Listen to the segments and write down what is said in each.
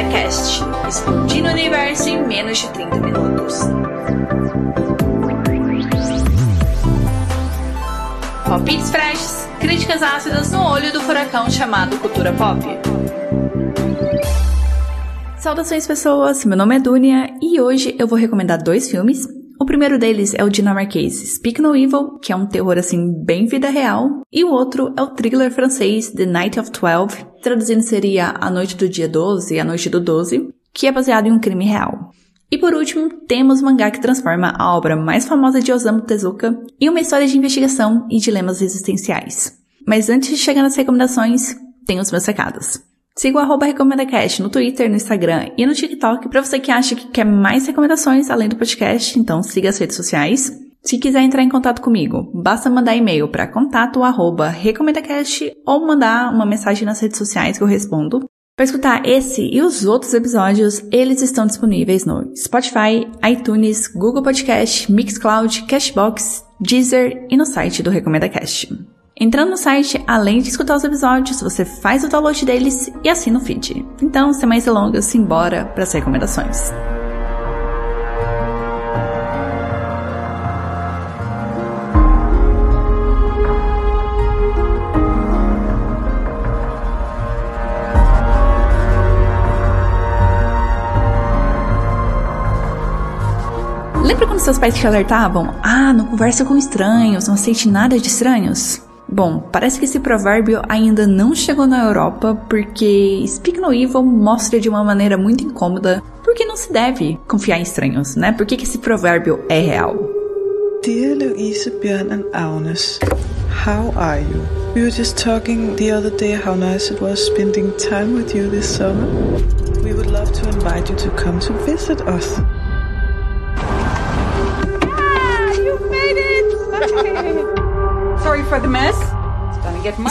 Recomenda Cast, explodindo o universo em menos de 30 minutos. Palpites freshes, críticas ácidas no olho do furacão chamado cultura pop. Saudações pessoas, meu nome é Dunia e hoje eu vou recomendar dois filmes o primeiro deles é o dinamarquês Speak No Evil, que é um terror assim bem vida real, e o outro é o thriller francês The Night of Twelve, traduzindo seria A Noite do Dia 12, A Noite do 12, que é baseado em um crime real. E por último, temos o mangá que transforma a obra mais famosa de Osamu Tezuka em uma história de investigação e dilemas existenciais. Mas antes de chegar nas recomendações, tem os meus recados. Siga o arroba RecomendaCast no Twitter, no Instagram e no TikTok para você que acha que quer mais recomendações além do podcast, então siga as redes sociais. Se quiser entrar em contato comigo, basta mandar e-mail para contato arroba recomendacast ou mandar uma mensagem nas redes sociais que eu respondo. Para escutar esse e os outros episódios, eles estão disponíveis no Spotify, iTunes, Google Podcast, Mixcloud, Cashbox, Deezer e no site do RecomendaCast. Entrando no site, além de escutar os episódios, você faz o download deles e assina o feed. Então, sem mais delongas, simbora para as recomendações. Lembra quando seus pais te alertavam? Ah, não conversa com estranhos, não aceite nada de estranhos? Bom, parece que esse provérbio ainda não chegou na Europa porque Speak No Evil mostra de uma maneira muito incômoda porque não se deve confiar em estranhos, né? Por que, esse provérbio é real? Dear Louise, Björn and Agnes, how are you? We were just talking the other day how nice it was spending time with you this summer. We would love to invite you to come to visit us.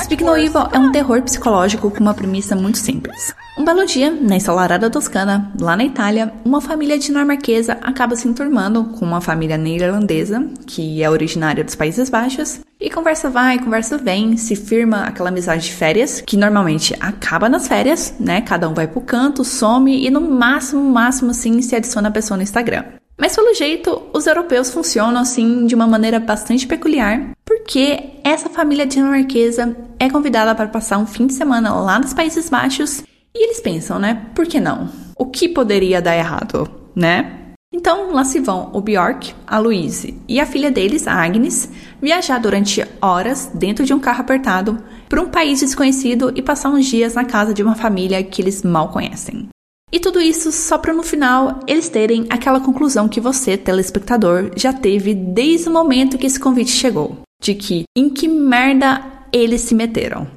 Speak No Evil é um terror psicológico com uma premissa muito simples. Um belo dia, na ensolarada Toscana, lá na Itália, uma família dinamarquesa acaba se enturmando com uma família neerlandesa, que é originária dos Países Baixos, e conversa vai, conversa vem, se firma aquela amizade de férias, que normalmente acaba nas férias, né? Cada um vai pro canto, some e no máximo, máximo assim, se adiciona a pessoa no Instagram. Mas pelo jeito, os europeus funcionam assim de uma maneira bastante peculiar, porque essa família dinamarquesa é convidada para passar um fim de semana lá nos Países Baixos e eles pensam, né? Por que não? O que poderia dar errado, né? Então lá se vão o Bjork, a Louise e a filha deles, a Agnes, viajar durante horas dentro de um carro apertado para um país desconhecido e passar uns dias na casa de uma família que eles mal conhecem. E tudo isso só para no final eles terem aquela conclusão que você, telespectador, já teve desde o momento que esse convite chegou, de que em que merda eles se meteram.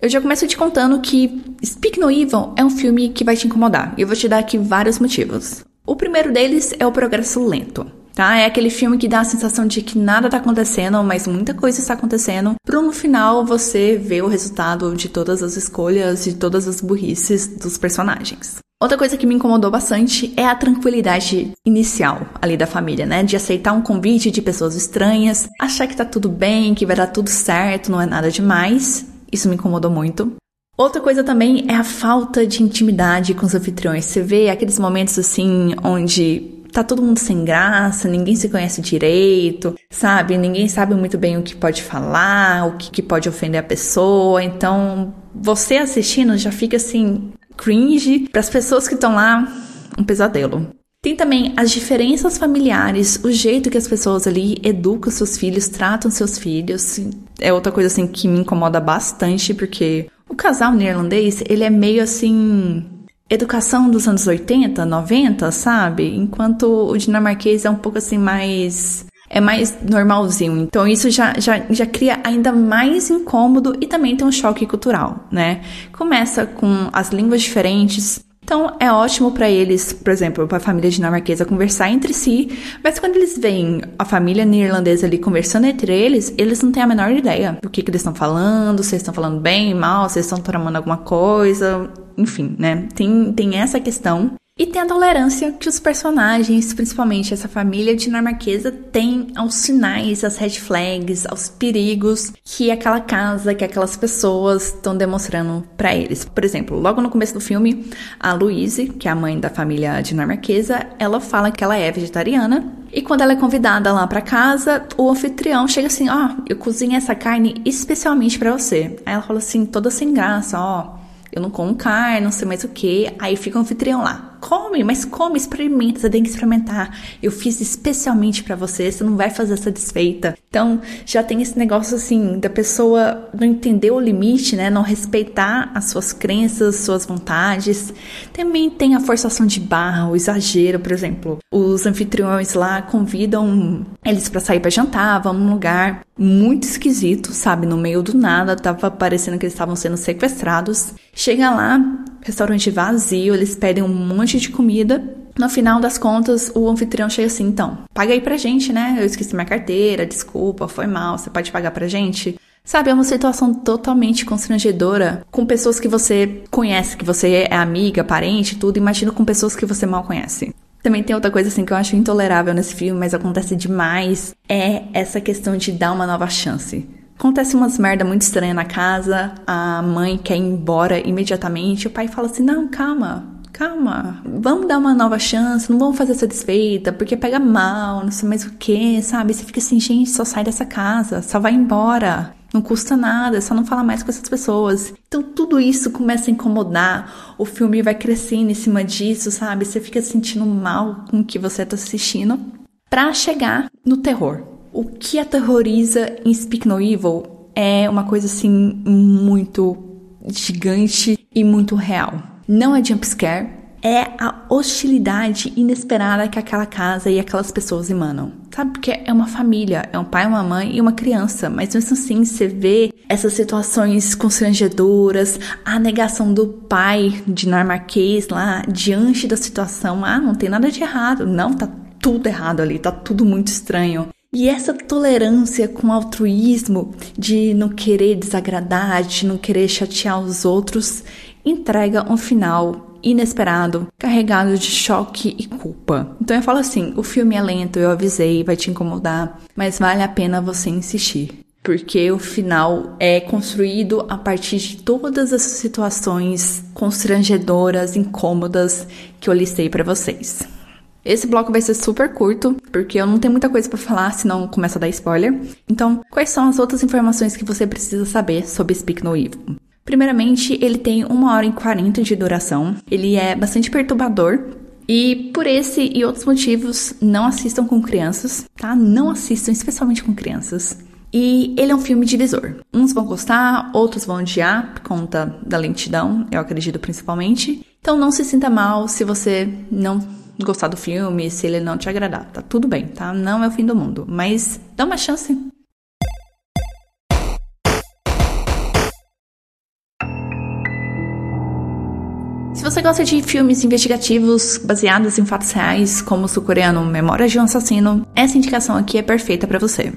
Eu já começo te contando que Speak No Evil é um filme que vai te incomodar, e eu vou te dar aqui vários motivos. O primeiro deles é o progresso lento. Tá? É aquele filme que dá a sensação de que nada tá acontecendo, mas muita coisa está acontecendo, para no final você ver o resultado de todas as escolhas e todas as burrices dos personagens. Outra coisa que me incomodou bastante é a tranquilidade inicial ali da família, né? De aceitar um convite de pessoas estranhas, achar que tá tudo bem, que vai dar tudo certo, não é nada demais. Isso me incomodou muito. Outra coisa também é a falta de intimidade com os anfitriões. Você vê aqueles momentos assim onde tá todo mundo sem graça, ninguém se conhece direito, sabe? Ninguém sabe muito bem o que pode falar, o que, que pode ofender a pessoa. Então, você assistindo já fica assim, cringe, para as pessoas que estão lá, um pesadelo. Tem também as diferenças familiares, o jeito que as pessoas ali educam seus filhos, tratam seus filhos. É outra coisa assim que me incomoda bastante, porque o casal neerlandês, ele é meio assim educação dos anos 80, 90, sabe? Enquanto o dinamarquês é um pouco assim mais é mais normalzinho. Então isso já, já, já cria ainda mais incômodo e também tem um choque cultural, né? Começa com as línguas diferentes. Então é ótimo para eles, por exemplo, para a família dinamarquesa conversar entre si, mas quando eles veem a família neerlandesa ali conversando entre eles, eles não têm a menor ideia do que, que eles estão falando, se estão falando bem, mal, se estão tramando alguma coisa, enfim, né? Tem, tem essa questão E tem a tolerância que os personagens, principalmente essa família dinamarquesa, têm aos sinais, às red flags, aos perigos que aquela casa, que aquelas pessoas estão demonstrando para eles. Por exemplo, logo no começo do filme, a Louise, que é a mãe da família dinamarquesa, ela fala que ela é vegetariana. E quando ela é convidada lá para casa, o anfitrião chega assim: Ó, oh, eu cozinho essa carne especialmente para você. Aí ela fala assim, toda sem graça: Ó, oh, eu não como carne, não sei mais o que. Aí fica o anfitrião lá come, mas come, experimenta, você tem que experimentar. Eu fiz especialmente para você, você não vai fazer satisfeita. Então, já tem esse negócio assim da pessoa não entender o limite, né? Não respeitar as suas crenças, suas vontades. Também tem a forçação de barra, o exagero, por exemplo. Os anfitriões lá convidam eles para sair para jantar, vão num lugar muito esquisito, sabe? No meio do nada, tava parecendo que eles estavam sendo sequestrados. Chega lá, restaurante vazio, eles pedem um monte de comida. No final das contas, o anfitrião chega assim: então, paga aí pra gente, né? Eu esqueci minha carteira, desculpa, foi mal, você pode pagar pra gente? Sabe, é uma situação totalmente constrangedora com pessoas que você conhece, que você é amiga, parente, tudo. Imagina com pessoas que você mal conhece. Também tem outra coisa assim que eu acho intolerável nesse filme, mas acontece demais, é essa questão de dar uma nova chance. Acontece umas merda muito estranha na casa, a mãe quer ir embora imediatamente, o pai fala assim: "Não, calma, calma, vamos dar uma nova chance, não vamos fazer essa desfeita, porque pega mal, não sei mais o que, sabe? Você fica assim, gente, só sai dessa casa, só vai embora. Não custa nada, só não falar mais com essas pessoas. Então tudo isso começa a incomodar, o filme vai crescendo em cima disso, sabe? Você fica sentindo mal com o que você tá assistindo, pra chegar no terror. O que aterroriza em Speak No Evil é uma coisa assim muito gigante e muito real. Não é jumpscare, é a hostilidade inesperada que aquela casa e aquelas pessoas emanam. Sabe? Porque é uma família, é um pai, uma mãe e uma criança, mas mesmo assim você vê essas situações constrangedoras, a negação do pai dinamarquês lá diante da situação. Ah, não tem nada de errado. Não, tá tudo errado ali, tá tudo muito estranho. E essa tolerância com altruísmo de não querer desagradar, de não querer chatear os outros, entrega um final inesperado, carregado de choque e culpa. Então eu falo assim: o filme é lento, eu avisei, vai te incomodar, mas vale a pena você insistir. Porque o final é construído a partir de todas as situações constrangedoras, incômodas que eu listei para vocês. Esse bloco vai ser super curto, porque eu não tenho muita coisa para falar, senão começa a dar spoiler. Então, quais são as outras informações que você precisa saber sobre Speak No Evil? Primeiramente, ele tem 1 hora e 40 de duração. Ele é bastante perturbador. E por esse e outros motivos, não assistam com crianças, tá? Não assistam, especialmente com crianças. E ele é um filme divisor. Uns vão gostar, outros vão odiar por conta da lentidão, eu acredito principalmente. Então não se sinta mal se você não gostar do filme, se ele não te agradar. Tá tudo bem, tá? Não é o fim do mundo. Mas dá uma chance. Você gosta de filmes investigativos baseados em fatos reais, como o sul-coreano Memórias de um Assassino, essa indicação aqui é perfeita para você.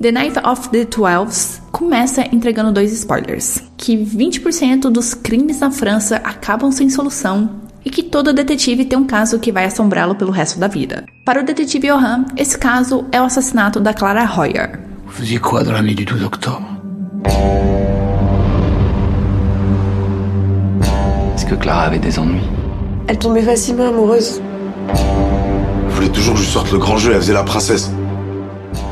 The Night of the Twelves começa entregando dois spoilers: que 20% dos crimes na França acabam sem solução e que todo detetive tem um caso que vai assombrá-lo pelo resto da vida. Para o detetive Johan, esse caso é o assassinato da Clara Royer. Vous faisiez quoi dans la nuit du 12 octobre Clara avait des ennuis Elle tombait facilement amoureuse. Elle voulait toujours que je sorte le grand jeu, elle faisait la princesse.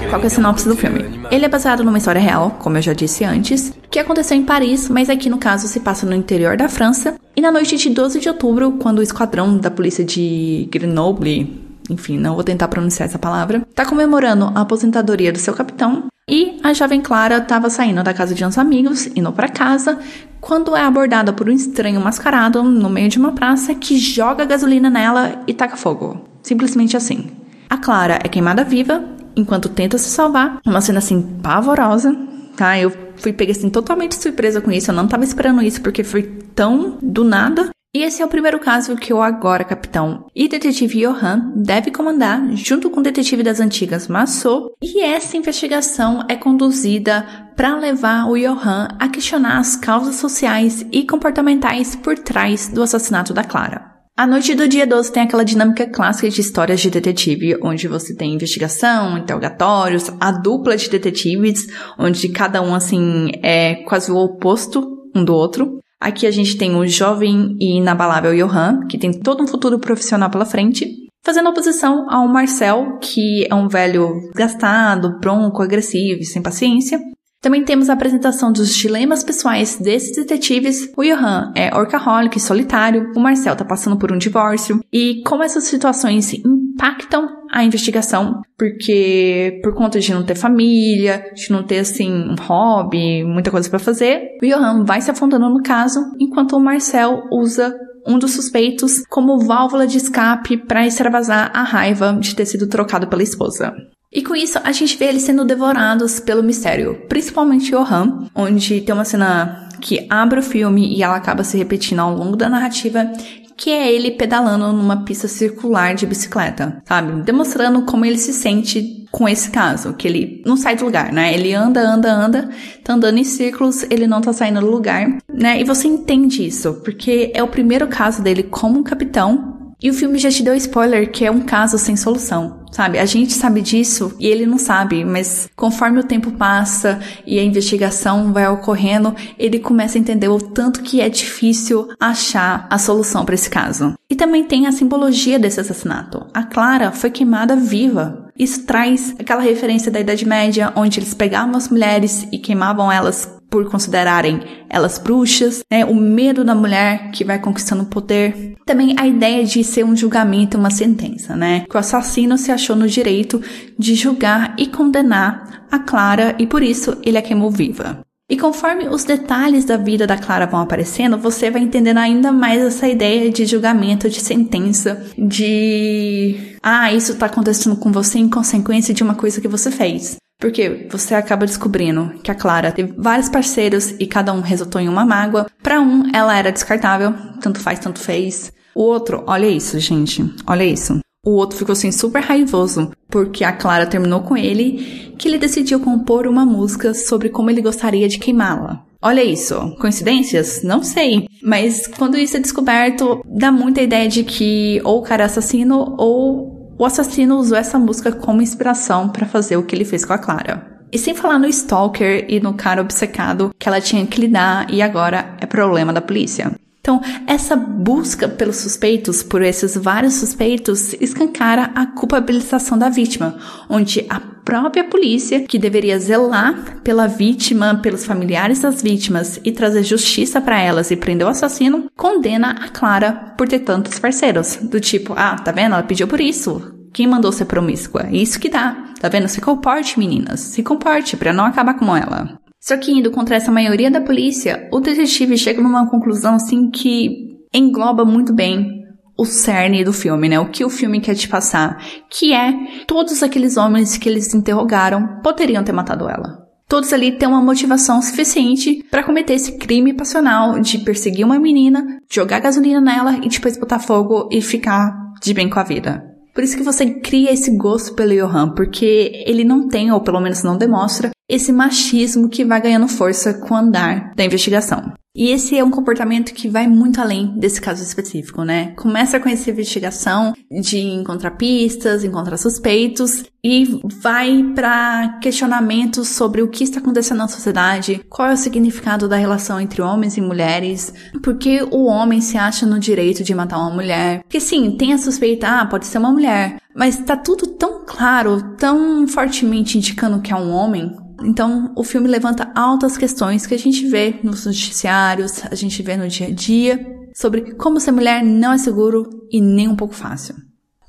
Qual é a sinopse do filme? Ele é baseado numa história real, como eu já disse antes, que aconteceu em Paris, mas aqui no caso se passa no interior da França. E na noite de 12 de outubro, quando o esquadrão da polícia de Grenoble, enfim, não vou tentar pronunciar essa palavra, tá comemorando a aposentadoria do seu capitão. E a jovem Clara estava saindo da casa de uns amigos, indo para casa, quando é abordada por um estranho mascarado no meio de uma praça que joga gasolina nela e taca fogo. Simplesmente assim. A Clara é queimada viva enquanto tenta se salvar. Uma cena assim pavorosa, tá? Eu fui pega assim totalmente surpresa com isso. Eu não tava esperando isso porque foi tão do nada. E esse é o primeiro caso que o agora capitão e detetive Johan deve comandar junto com o detetive das antigas Massot, e essa investigação é conduzida para levar o Johan a questionar as causas sociais e comportamentais por trás do assassinato da Clara. A noite do dia 12 tem aquela dinâmica clássica de histórias de detetive, onde você tem investigação, interrogatórios, a dupla de detetives, onde cada um, assim, é quase o oposto um do outro. Aqui a gente tem o jovem e inabalável Johan, que tem todo um futuro profissional pela frente, fazendo oposição ao Marcel, que é um velho gastado, bronco, agressivo e sem paciência, também temos a apresentação dos dilemas pessoais desses detetives. O Johan é orcaholic, solitário, o Marcel tá passando por um divórcio, e como essas situações impactam a investigação, porque por conta de não ter família, de não ter assim um hobby, muita coisa para fazer, o Johan vai se afundando no caso, enquanto o Marcel usa um dos suspeitos como válvula de escape para extravasar a raiva de ter sido trocado pela esposa. E com isso, a gente vê eles sendo devorados pelo mistério, principalmente Johan, onde tem uma cena que abre o filme e ela acaba se repetindo ao longo da narrativa, que é ele pedalando numa pista circular de bicicleta, sabe? Demonstrando como ele se sente com esse caso, que ele não sai do lugar, né? Ele anda, anda, anda, tá andando em círculos, ele não tá saindo do lugar, né? E você entende isso, porque é o primeiro caso dele como capitão e o filme já te deu spoiler que é um caso sem solução, sabe? A gente sabe disso e ele não sabe, mas conforme o tempo passa e a investigação vai ocorrendo, ele começa a entender o tanto que é difícil achar a solução para esse caso. E também tem a simbologia desse assassinato. A Clara foi queimada viva. Isso traz aquela referência da Idade Média, onde eles pegavam as mulheres e queimavam elas por considerarem elas bruxas, né? O medo da mulher que vai conquistando poder. Também a ideia de ser um julgamento, uma sentença, né? Que o assassino se achou no direito de julgar e condenar a Clara e por isso ele a queimou viva. E conforme os detalhes da vida da Clara vão aparecendo, você vai entendendo ainda mais essa ideia de julgamento, de sentença, de ah, isso tá acontecendo com você em consequência de uma coisa que você fez. Porque você acaba descobrindo que a Clara teve vários parceiros e cada um resultou em uma mágoa. Para um, ela era descartável, tanto faz, tanto fez. O outro, olha isso, gente, olha isso. O outro ficou assim super raivoso porque a Clara terminou com ele, que ele decidiu compor uma música sobre como ele gostaria de queimá-la. Olha isso, coincidências? Não sei. Mas quando isso é descoberto, dá muita ideia de que ou o cara é assassino ou o assassino usou essa música como inspiração para fazer o que ele fez com a Clara. E sem falar no stalker e no cara obcecado que ela tinha que lidar e agora é problema da polícia. Então, essa busca pelos suspeitos, por esses vários suspeitos, escancara a culpabilização da vítima, onde a própria polícia, que deveria zelar pela vítima, pelos familiares das vítimas e trazer justiça para elas e prender o assassino, condena a Clara por ter tantos parceiros. Do tipo, ah, tá vendo? Ela pediu por isso. Quem mandou ser promíscua? Isso que dá. Tá vendo? Se comporte, meninas. Se comporte para não acabar como ela. Só que indo contra essa maioria da polícia, o detetive chega numa conclusão assim que engloba muito bem o cerne do filme, né? O que o filme quer te passar, que é todos aqueles homens que eles interrogaram poderiam ter matado ela. Todos ali têm uma motivação suficiente para cometer esse crime passional de perseguir uma menina, jogar gasolina nela e depois botar fogo e ficar de bem com a vida. Por isso que você cria esse gosto pelo Johan, porque ele não tem, ou pelo menos não demonstra, esse machismo que vai ganhando força com o andar da investigação. E esse é um comportamento que vai muito além desse caso específico, né? Começa com essa investigação de encontrar pistas, encontrar suspeitos e vai para questionamentos sobre o que está acontecendo na sociedade, qual é o significado da relação entre homens e mulheres, por que o homem se acha no direito de matar uma mulher. Porque sim, tem a suspeita, ah, pode ser uma mulher, mas tá tudo tão claro, tão fortemente indicando que é um homem, então, o filme levanta altas questões que a gente vê nos noticiários, a gente vê no dia a dia, sobre como ser mulher não é seguro e nem um pouco fácil.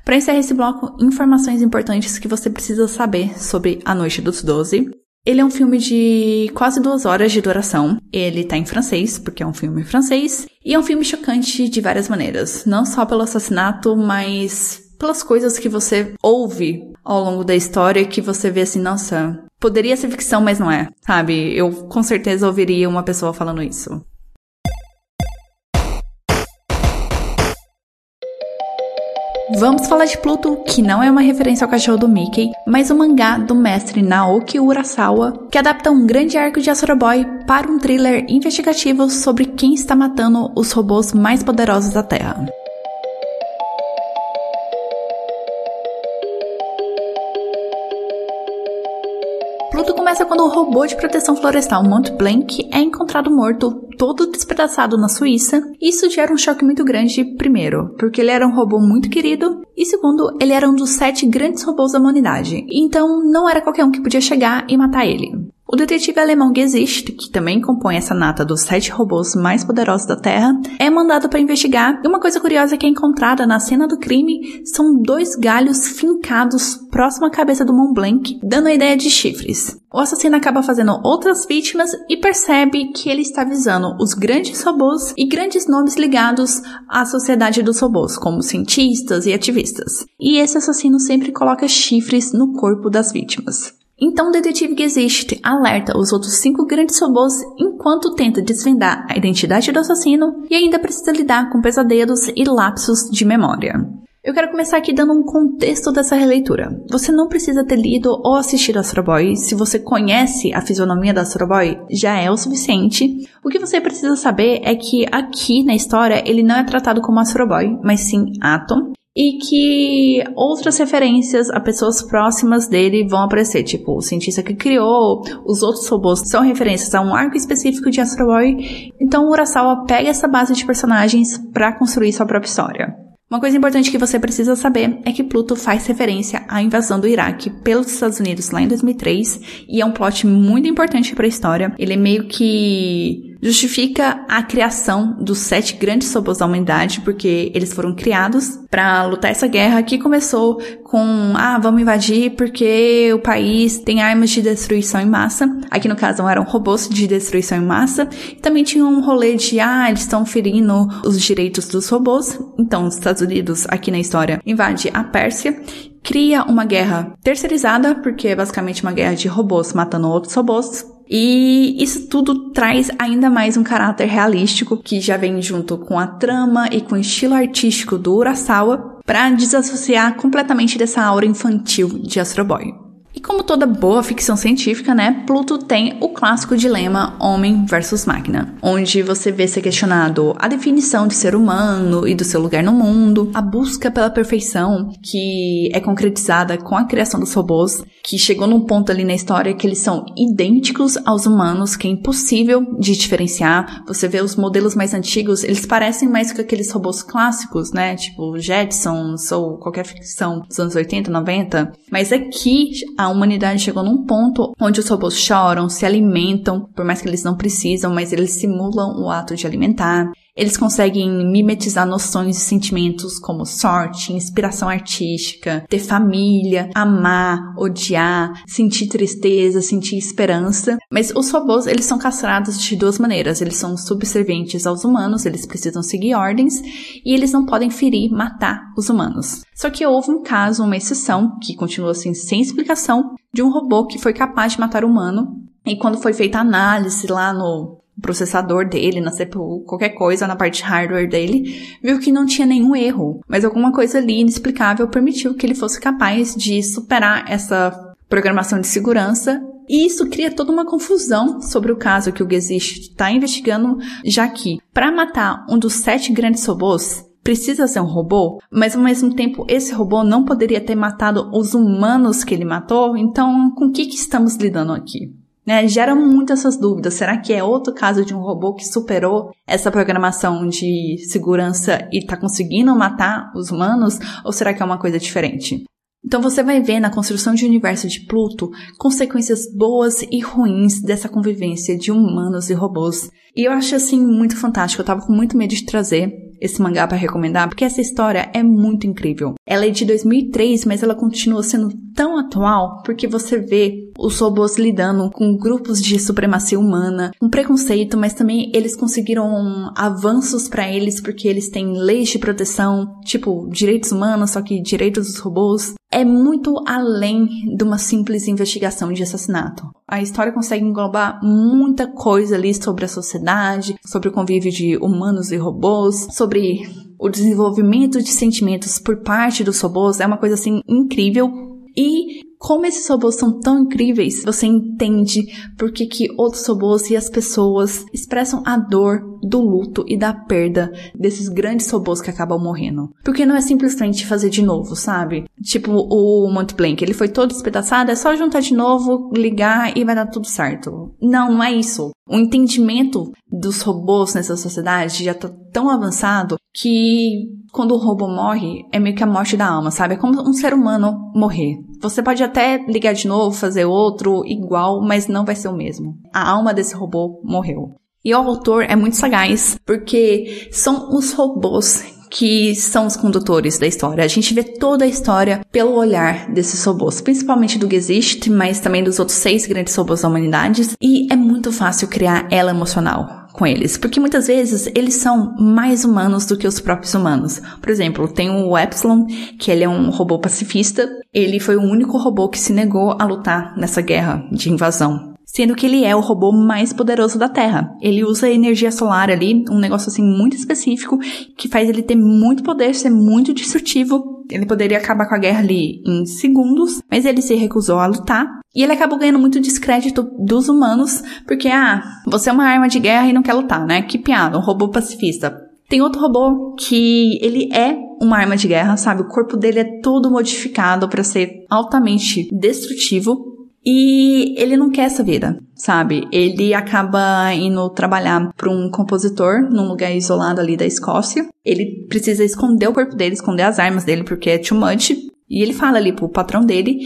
Para encerrar esse bloco, informações importantes que você precisa saber sobre A Noite dos Doze. Ele é um filme de quase duas horas de duração. Ele tá em francês, porque é um filme francês. E é um filme chocante de várias maneiras. Não só pelo assassinato, mas pelas coisas que você ouve ao longo da história que você vê assim, nossa, Poderia ser ficção, mas não é, sabe? Eu com certeza ouviria uma pessoa falando isso. Vamos falar de Pluto, que não é uma referência ao cachorro do Mickey, mas o um mangá do mestre Naoki Urasawa, que adapta um grande arco de Astro Boy para um thriller investigativo sobre quem está matando os robôs mais poderosos da Terra. Começa quando o robô de proteção florestal Mont Blanc é encontrado morto, todo despedaçado na Suíça. Isso gera um choque muito grande, primeiro, porque ele era um robô muito querido, e segundo, ele era um dos sete grandes robôs da humanidade. Então não era qualquer um que podia chegar e matar ele. O detetive alemão Gesicht, que também compõe essa nata dos sete robôs mais poderosos da Terra, é mandado para investigar. E uma coisa curiosa que é encontrada na cena do crime são dois galhos fincados próximo à cabeça do Mont Blanc, dando a ideia de chifres. O assassino acaba fazendo outras vítimas e percebe que ele está visando os grandes robôs e grandes nomes ligados à sociedade dos robôs, como cientistas e ativistas. E esse assassino sempre coloca chifres no corpo das vítimas. Então o detetive Gesicht alerta os outros cinco grandes robôs enquanto tenta desvendar a identidade do assassino e ainda precisa lidar com pesadelos e lapsos de memória. Eu quero começar aqui dando um contexto dessa releitura. Você não precisa ter lido ou assistido Astro Boy. Se você conhece a fisionomia da Astro Boy, já é o suficiente. O que você precisa saber é que aqui na história ele não é tratado como Astro Boy, mas sim Atom e que outras referências a pessoas próximas dele vão aparecer, tipo o cientista que criou, os outros robôs são referências a um arco específico de Astro Boy. Então o Urasawa pega essa base de personagens para construir sua própria história. Uma coisa importante que você precisa saber é que Pluto faz referência à invasão do Iraque pelos Estados Unidos lá em 2003 e é um plot muito importante para a história. Ele é meio que justifica a criação dos sete grandes robôs da humanidade, porque eles foram criados para lutar essa guerra que começou com, ah, vamos invadir porque o país tem armas de destruição em massa. Aqui no caso eram robôs de destruição em massa. E também tinha um rolê de, ah, eles estão ferindo os direitos dos robôs. Então, os Estados Unidos, aqui na história, invade a Pérsia cria uma guerra terceirizada, porque é basicamente uma guerra de robôs matando outros robôs, e isso tudo traz ainda mais um caráter realístico que já vem junto com a trama e com o estilo artístico do Urasawa para desassociar completamente dessa aura infantil de Astro Boy. Como toda boa ficção científica, né, Pluto tem o clássico dilema homem versus máquina, onde você vê ser questionado a definição de ser humano e do seu lugar no mundo, a busca pela perfeição que é concretizada com a criação dos robôs, que chegou num ponto ali na história que eles são idênticos aos humanos, que é impossível de diferenciar. Você vê os modelos mais antigos, eles parecem mais com aqueles robôs clássicos, né, tipo Jetsons ou qualquer ficção dos anos 80, 90, mas aqui a a humanidade chegou num ponto onde os robôs choram, se alimentam, por mais que eles não precisam, mas eles simulam o ato de alimentar. Eles conseguem mimetizar noções e sentimentos como sorte, inspiração artística, ter família, amar, odiar, sentir tristeza, sentir esperança. Mas os robôs, eles são castrados de duas maneiras. Eles são subservientes aos humanos, eles precisam seguir ordens e eles não podem ferir, matar os humanos. Só que houve um caso, uma exceção, que continua assim sem explicação, de um robô que foi capaz de matar o humano. E quando foi feita a análise lá no processador dele, na CPU, qualquer coisa na parte hardware dele, viu que não tinha nenhum erro, mas alguma coisa ali inexplicável permitiu que ele fosse capaz de superar essa programação de segurança. E isso cria toda uma confusão sobre o caso que o Gesicht está investigando, já que, para matar um dos sete grandes robôs, precisa ser um robô, mas ao mesmo tempo esse robô não poderia ter matado os humanos que ele matou, então com o que, que estamos lidando aqui? Né, gera muito essas dúvidas. Será que é outro caso de um robô que superou essa programação de segurança e está conseguindo matar os humanos? Ou será que é uma coisa diferente? Então você vai ver na construção de universo de Pluto consequências boas e ruins dessa convivência de humanos e robôs. E eu acho assim muito fantástico. Eu tava com muito medo de trazer esse mangá para recomendar, porque essa história é muito incrível. Ela é de 2003, mas ela continua sendo tão atual porque você vê os robôs lidando com grupos de supremacia humana, com preconceito, mas também eles conseguiram avanços para eles porque eles têm leis de proteção, tipo direitos humanos, só que direitos dos robôs. É muito além de uma simples investigação de assassinato. A história consegue englobar muita coisa ali sobre a sociedade, sobre o convívio de humanos e robôs, sobre o desenvolvimento de sentimentos por parte dos robôs. É uma coisa assim incrível e como esses robôs são tão incríveis, você entende por que, que outros robôs e as pessoas expressam a dor do luto e da perda desses grandes robôs que acabam morrendo. Porque não é simplesmente fazer de novo, sabe? Tipo o Monte Blanc, ele foi todo despedaçado, é só juntar de novo, ligar e vai dar tudo certo. Não, não é isso. O entendimento dos robôs nessa sociedade já tá tão avançado que quando o robô morre, é meio que a morte da alma, sabe? É como um ser humano morrer. Você pode até ligar de novo, fazer outro igual, mas não vai ser o mesmo. A alma desse robô morreu. E o autor é muito sagaz, porque são os robôs que são os condutores da história. A gente vê toda a história pelo olhar desses robôs, principalmente do Gesicht, mas também dos outros seis grandes robôs da humanidade. E é muito fácil criar ela emocional com eles, porque muitas vezes eles são mais humanos do que os próprios humanos. Por exemplo, tem o Epsilon, que ele é um robô pacifista. Ele foi o único robô que se negou a lutar nessa guerra de invasão sendo que ele é o robô mais poderoso da Terra. Ele usa energia solar ali, um negócio assim muito específico, que faz ele ter muito poder, ser muito destrutivo. Ele poderia acabar com a guerra ali em segundos, mas ele se recusou a lutar. E ele acabou ganhando muito descrédito dos humanos, porque, ah, você é uma arma de guerra e não quer lutar, né? Que piada, um robô pacifista. Tem outro robô que ele é uma arma de guerra, sabe? O corpo dele é todo modificado para ser altamente destrutivo. E ele não quer essa vida, sabe? Ele acaba indo trabalhar para um compositor num lugar isolado ali da Escócia. Ele precisa esconder o corpo dele, esconder as armas dele, porque é too much. E ele fala ali pro patrão dele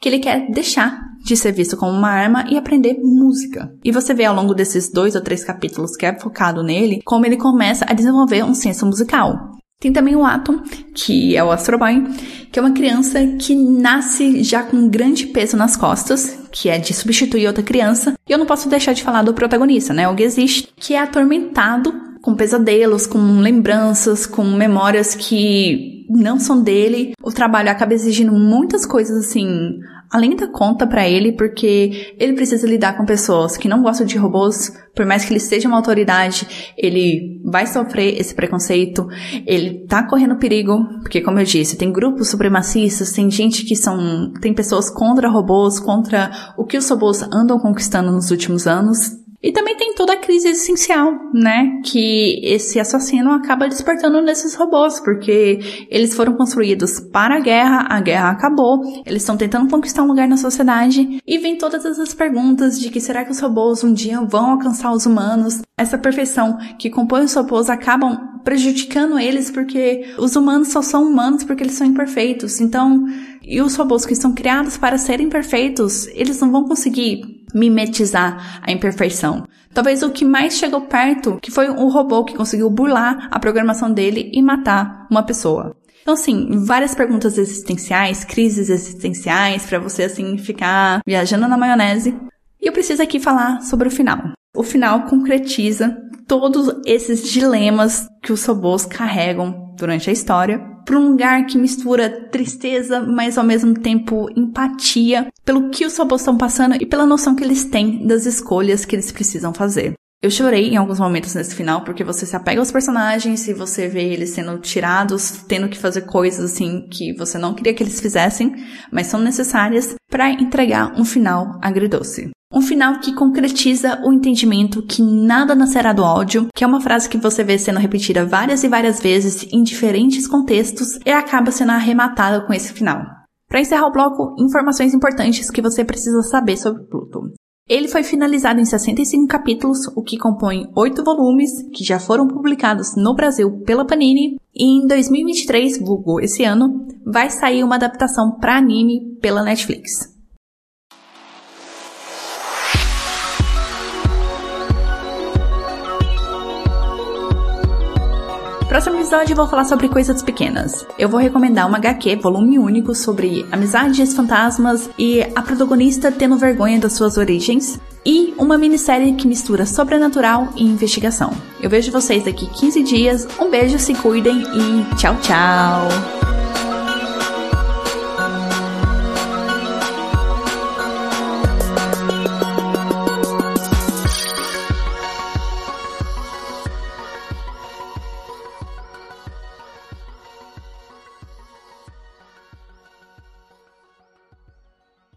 que ele quer deixar de ser visto como uma arma e aprender música. E você vê ao longo desses dois ou três capítulos que é focado nele, como ele começa a desenvolver um senso musical. Tem também o Atom, que é o Astro Boy, que é uma criança que nasce já com um grande peso nas costas, que é de substituir outra criança. E eu não posso deixar de falar do protagonista, né? O Gesicht, que é atormentado com pesadelos, com lembranças, com memórias que não são dele. O trabalho acaba exigindo muitas coisas assim além da conta para ele, porque ele precisa lidar com pessoas que não gostam de robôs, por mais que ele seja uma autoridade, ele vai sofrer esse preconceito, ele tá correndo perigo, porque como eu disse, tem grupos supremacistas, tem gente que são, tem pessoas contra robôs, contra o que os robôs andam conquistando nos últimos anos, e também tem toda a crise existencial, né? Que esse assassino acaba despertando nesses robôs, porque eles foram construídos para a guerra, a guerra acabou, eles estão tentando conquistar um lugar na sociedade, e vem todas essas perguntas de que será que os robôs um dia vão alcançar os humanos? Essa perfeição que compõe os robôs acabam prejudicando eles porque os humanos só são humanos porque eles são imperfeitos. Então, e os robôs que são criados para serem perfeitos, eles não vão conseguir mimetizar a imperfeição. Talvez o que mais chegou perto, que foi um robô que conseguiu burlar a programação dele e matar uma pessoa. Então, assim, várias perguntas existenciais, crises existenciais, para você, assim, ficar viajando na maionese. E eu preciso aqui falar sobre o final. O final concretiza todos esses dilemas que os robôs carregam durante a história para um lugar que mistura tristeza, mas ao mesmo tempo empatia pelo que os robôs estão passando e pela noção que eles têm das escolhas que eles precisam fazer. Eu chorei em alguns momentos nesse final, porque você se apega aos personagens e você vê eles sendo tirados, tendo que fazer coisas assim que você não queria que eles fizessem, mas são necessárias para entregar um final agridoce. Um final que concretiza o entendimento que nada nascerá do ódio, que é uma frase que você vê sendo repetida várias e várias vezes em diferentes contextos e acaba sendo arrematada com esse final. Para encerrar o bloco, informações importantes que você precisa saber sobre Pluto. Ele foi finalizado em 65 capítulos, o que compõe oito volumes que já foram publicados no Brasil pela Panini, e em 2023, vulgo esse ano, vai sair uma adaptação para anime pela Netflix. Próximo episódio eu vou falar sobre coisas pequenas. Eu vou recomendar uma HQ, volume único, sobre amizades, fantasmas e a protagonista tendo vergonha das suas origens. E uma minissérie que mistura sobrenatural e investigação. Eu vejo vocês daqui 15 dias. Um beijo, se cuidem e tchau, tchau!